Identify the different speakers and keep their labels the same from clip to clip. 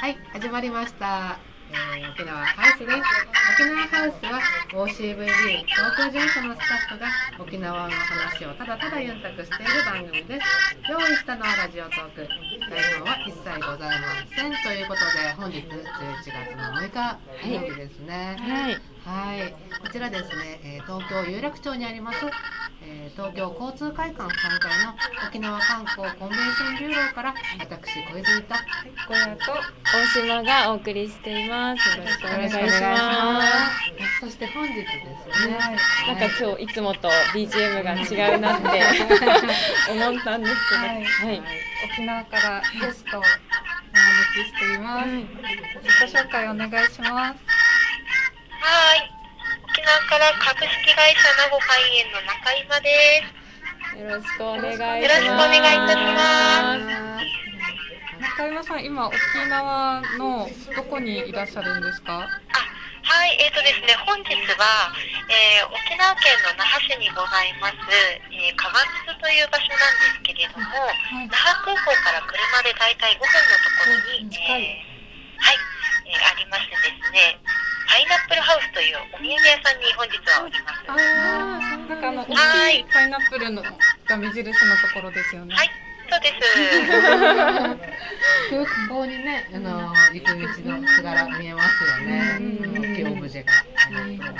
Speaker 1: はい、始まりました。えー沖縄ハウスです。沖縄ハウスは OCVB 東京事務所のスタッフが沖縄の話をただただユンタクしている番組です。用意したのはラジオトーク。台本は一切ございません。ということで本日11月の6日土曜日ですね。
Speaker 2: はい。
Speaker 1: はい、こちらですね、えー東京有楽町にあります、えー東京交通会館3階の沖縄観光コンベンションビューローから私小泉と
Speaker 2: 小屋と大島がお送りしています。よろしくお願いしま
Speaker 1: ますそして本日ですね、
Speaker 2: す。なんか今日いつもと BGM が違うなって思ったんですけど、
Speaker 3: はい
Speaker 2: はい。
Speaker 3: 沖縄からゲストをお招きしています。自己紹介お願いします。
Speaker 4: はい。沖縄から株式会社名護海園の中今です。
Speaker 2: よろしくお願いします。
Speaker 4: よろしくお願いいたします
Speaker 3: 中山さん、今沖縄のどこにいらっしゃるんですか？
Speaker 4: あ、はい。えっ、とですね、本日は、えー沖縄県の那覇市にございます、えー、加賀津という場所なんですけれども、
Speaker 3: はい
Speaker 4: 那覇空港から車で大体5分のところに、
Speaker 2: うん近い
Speaker 4: えーはい、えーありましてですね、パイナップルハウスというお土産屋さんに本日はおります。
Speaker 2: ああ、
Speaker 3: なんかあの大
Speaker 4: はい
Speaker 3: きいパイナップルのが目印のところですよね。
Speaker 4: はい、そうです。
Speaker 1: 空港にね、あの行く道のすがら見えますよね。
Speaker 2: うん
Speaker 1: 大きいオブジェがありますけど。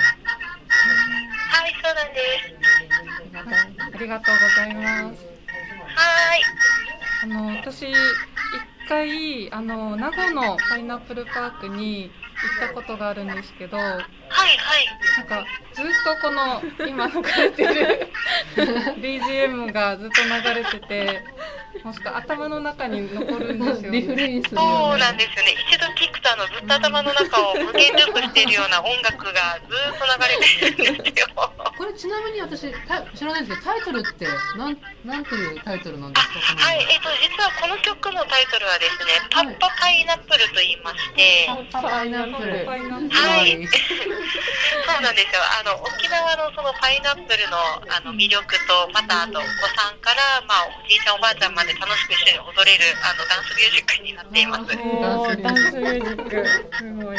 Speaker 4: はい、そうなんです。
Speaker 3: ありがとうございます。
Speaker 4: はい。
Speaker 3: あの私一回あの名護のパイナップルパークに行ったことがあるんですけど、なん
Speaker 4: はいはい。
Speaker 3: かずっとこの今流れてる BGM がずっと流れてて、もしくは頭の中に残るんですよ、
Speaker 1: リフ
Speaker 3: ね。
Speaker 1: レインするね。
Speaker 4: うなんですよね。一度聞くとあのずっと頭の中を無限ループしているような音楽がずっと流れてるんですよ。
Speaker 1: これちなみに私た知らないんですけどタイトルってなんなんていうタイトルなんですか？
Speaker 4: はい、えっ、と実はこの曲のタイトルはですね、パッパパイナップルと言いまして、
Speaker 1: パイナップル。
Speaker 3: パイナップル
Speaker 4: はい
Speaker 1: はい
Speaker 4: そうなんですよ。あの沖縄のそのパイナップルのあの魅力と、またあとお子さんからまあおじいちゃんおばあちゃんまで楽しく一緒に踊れるあのダンスミュージックになっています。
Speaker 2: ダンスミュージック。すごい。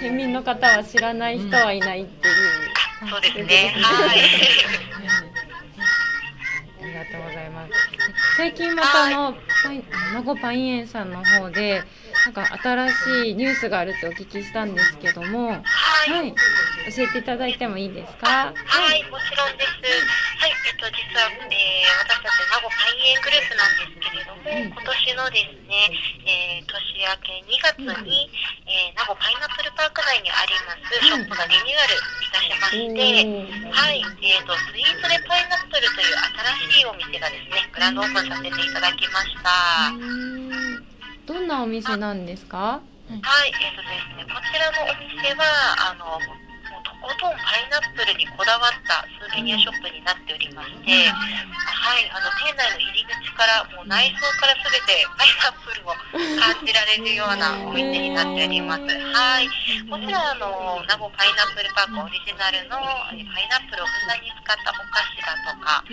Speaker 2: 県民の方は知らない人はいないっていう。
Speaker 4: あそうですね。はい。
Speaker 2: ありがとうございます。最近またあのパイ名護パイン園さんの方でなんか新しいニュースがあるってお聞きしたんですけども、
Speaker 4: はい。
Speaker 2: はい、教えていただいてもいいですか？
Speaker 4: はい、もちろんです。はい、えっと、実は、えー私たち名護パイン園グループなんですけれども、
Speaker 2: うん
Speaker 4: 今年のですね、えー年明け2月に、えー名護パイナップルパーク内にありますショップがリニューアルいたしまして、はい、えーと、スイートでパイナップルという新しいお店がですね、グランドオープンさせていただきました。
Speaker 2: どんなお店なんですか？
Speaker 4: はい、えーとですね、こちらのお店は、あの、もうとんパイナップルにこだわったスーベニアショップになっておりまして、はい、あの、店内の入り口から、もう内装からすべてパイナップルを感じられるようなお店になっております。はい。もちろん、あの、名護パイナップルパークオリジナルのえパイナップルをふんだんに使ったお菓子だとか、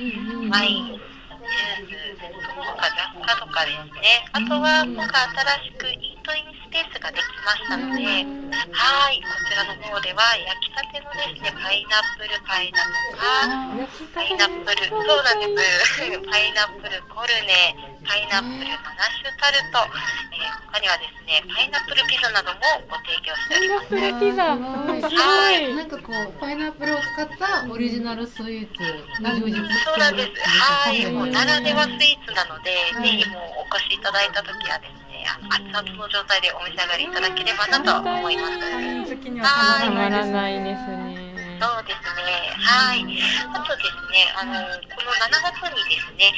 Speaker 4: ワイン、ジュース、その他雑貨とかですね。あとは、今回新しくイートインスペースができましたので、はい、こちらの方では焼きたてのですね、パイナップルパイだとか、パイナップル、そうなんです。パイナップルコルネ、パイナップルガナッシュタルト、えー他にはですね、パイナップルピザなどもご提供しております。
Speaker 2: パイナップルピザ、すごい。
Speaker 1: なんかこうパイナップルを使ったオリジナルスイーツが充実して
Speaker 4: そうなんです。はい、もうならではス
Speaker 1: は
Speaker 4: イーツなので、
Speaker 1: はい
Speaker 4: ぜひもうお越しいただいた時はですね、熱々の状態でお召し上がりいただければなと思います。
Speaker 3: はた
Speaker 2: たま
Speaker 3: らないです。
Speaker 2: ね。
Speaker 4: そうですね。はい。あとですね、あの、この7月にですね、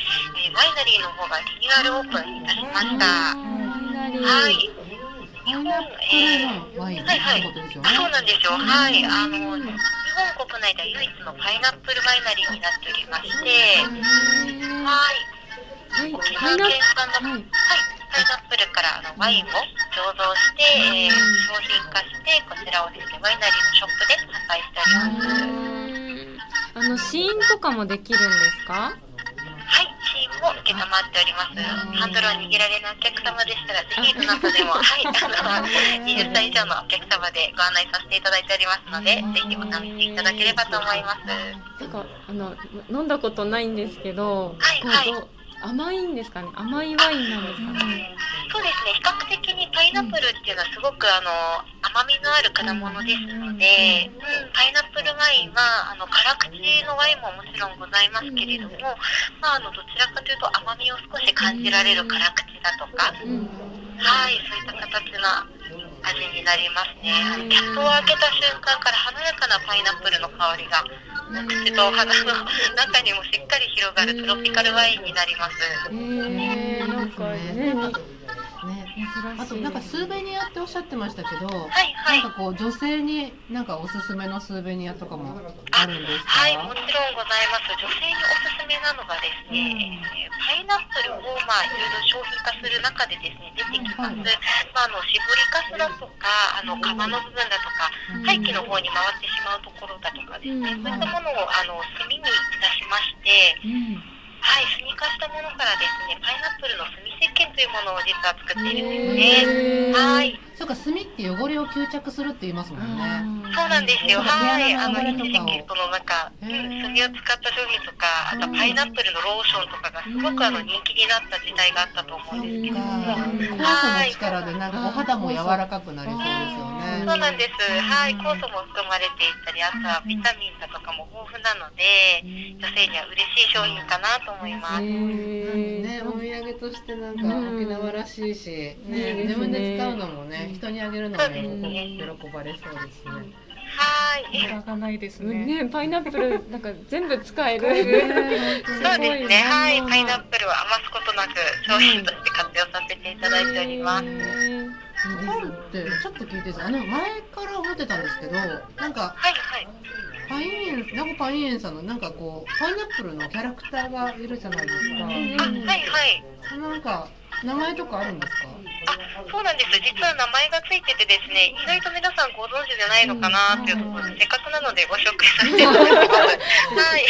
Speaker 4: えーワイナリーの方がリニューアルオープンいたしました。はい。日本、えーはいはい。そうなんですよ。はい。あの、日本国内では唯一のパイナップルワイナリーになっておりまして、はい。
Speaker 2: はい、
Speaker 4: 沖縄県産の、
Speaker 2: は
Speaker 4: はいい、パイナップルからあのワインを醸造して、えー商品化して、こちらをですね、ワイナリーのショップで販売しております。
Speaker 2: あの試飲とかもできるんですか？
Speaker 4: はい、チームもも受けたまっております。ハンドルを握られないお客様でしたら、ぜひどなたでも、はい、あの、20歳以上のお客様でご案内させていただいておりますので、ぜひお試しいただければと思います。
Speaker 2: なんかあの飲んだことないんですけど、
Speaker 4: はいはい
Speaker 2: 甘いんですかね？甘いワインなんですかね？
Speaker 4: そうですね、比較的にパイナップルっていうのはすごくあの甘みのある果物ですので、うん、パイナップルワインはあの辛口のワインももちろんございますけれども、まあ、あのどちらかというと甘みを少し感じられる辛口だとか、
Speaker 2: うん。
Speaker 4: はい、そういった形の味になりますね。キャップを開けた瞬間から華やかなパイナップルの香りが、口と鼻の中にもしっかり広がるトロピカルワインになります。
Speaker 2: えー、なんかね。
Speaker 1: あとなんかスーベニアっておっしゃってましたけど、
Speaker 4: はいはい
Speaker 1: なんかこう女性になんかおすすめのスーベニアとかもあるんですか？
Speaker 4: はい、もちろんございます。女性におすすめなのがですね、えーパイナップルをまあいろいろ商品化する中でですね出てきます。
Speaker 1: はい
Speaker 4: まああの絞りかすだとか、あの皮の部分だとか、廃棄の方に回ってしまうところだとかですね、
Speaker 2: うん
Speaker 4: そういったものをあの炭にいたしまして、
Speaker 2: うん。
Speaker 4: はい、炭化したものからですね、パイナップルの炭石鹸というものを実は作っているんですね。はい。
Speaker 1: そうか炭って汚れを吸着するって言いますもんね。
Speaker 4: そうなんですよ。はい。あの、一時期、そのなんか、炭を使った商品とか、あとパイナップルのローションとかがすごくあの人気になった時代があったと思うんですけども。
Speaker 1: か、酵素の力でなんかお肌も柔らかくなりそうですよね。
Speaker 4: そうなんです。はい。酵素も含まれていたり、あとはビタミンだとかも豊富なので、女性には嬉しい商品かなと思います。
Speaker 1: ね、お土産としてなんか沖縄らしいし、ね、自分で使うのもね、人にあげるのも喜喜ばれそうですね。
Speaker 4: はい。
Speaker 3: 無駄がないですね。
Speaker 2: ね、パイナップルなんか全部使える。
Speaker 4: そうですね。はい。
Speaker 2: うん
Speaker 4: パイナップルは余すことなく商品として活用させていただいております。
Speaker 1: パンってちょっと聞いてあの前から思ってたんですけど、なんか
Speaker 4: はいはい。
Speaker 1: パインエン、名護パインエンさんのなんかこうパイナップルのキャラクターがいるじゃないですか。
Speaker 4: あ、はいはい。
Speaker 1: なんか名前とかあるんですか？
Speaker 4: あ、そうなんです。実は名前がついててですね、意外と皆さんご存知じゃないのかなっていうところで、せっかくなのでご紹介させていただきます。はい。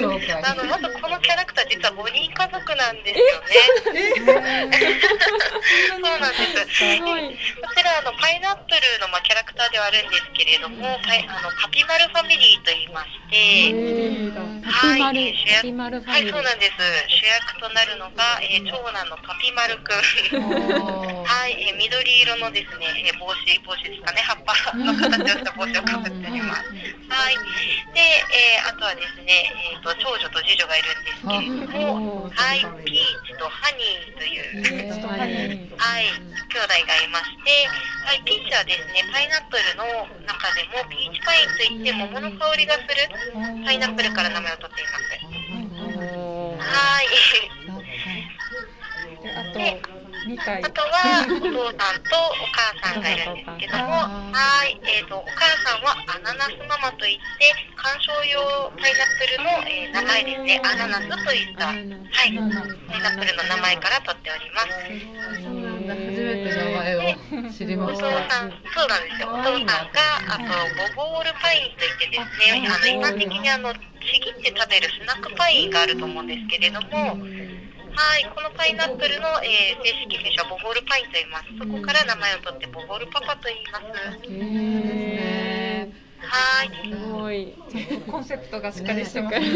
Speaker 4: そうですよ。あの、まずこのキャラクター実は5人家族なんですよね。そうなんです。こちらあのパイナップルのまあキャラクターではあるんですけれども、パイあのパピマルファミリーと言いまして、
Speaker 2: パピマル、
Speaker 4: はい
Speaker 2: パピマル
Speaker 4: はい。そうなんです。主役となるのが、えー長男のパピマルくん。はい、えー緑色のですね、えー帽子、帽子ですかね、葉っぱの形をした帽子をかぶっております。はい。で、えーあとはですね、えーと、長女と次女がいるんですけれども、はい、ピーチとハニーという、
Speaker 1: えー
Speaker 4: はい、兄弟がいまして、はい、ピーチはですね、パイナップルの中でもピーチパインといって桃の香りがするパイナップルから名前を取っています。はい。
Speaker 3: であと2体
Speaker 4: あとはお父さんとお母さんがいるんですけども、はい、えっ、とお母さんはアナナスママといって観賞用パイナップルの、えー名前ですね。アナナスといったはいパイナップルの名前から取っております。
Speaker 1: な。初めて名前を知り
Speaker 4: お父
Speaker 1: ました。
Speaker 4: さん、そうなんですよ。お父さんがあとボボールパインといってですね、あの一般的にあのちぎって食べるスナックパインがあると思うんですけれども。はい、このパイナップルの、えー正式名称はボボールパインと言います。そこから名前を取ってボボールパパと言います。
Speaker 2: へ
Speaker 4: はい。
Speaker 2: ーすごい。
Speaker 3: コンセプトがしっかりしてます
Speaker 1: ね
Speaker 3: ね。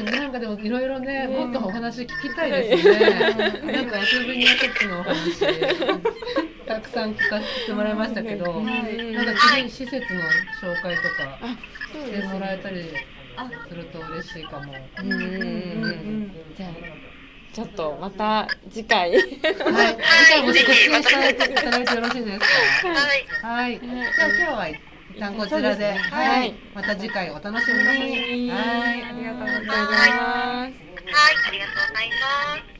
Speaker 1: ね、かでもいろいろね、もっとお話聞きたいですね。なんかスーベニアショップのお話、たくさん聞かせてもらいましたけど、なんか次施設の紹介とかしてもらえたりすると嬉しいかも。
Speaker 2: うんうん。じゃあちょっとまた次回。
Speaker 1: はい、次回もご出演いただいてよろしいですか？
Speaker 4: はい。
Speaker 1: はい、じゃあ今日は一旦こちらで、はい、また次回お楽しみに。はい。
Speaker 2: ありがとうございます。
Speaker 4: はい、ありがとうございます。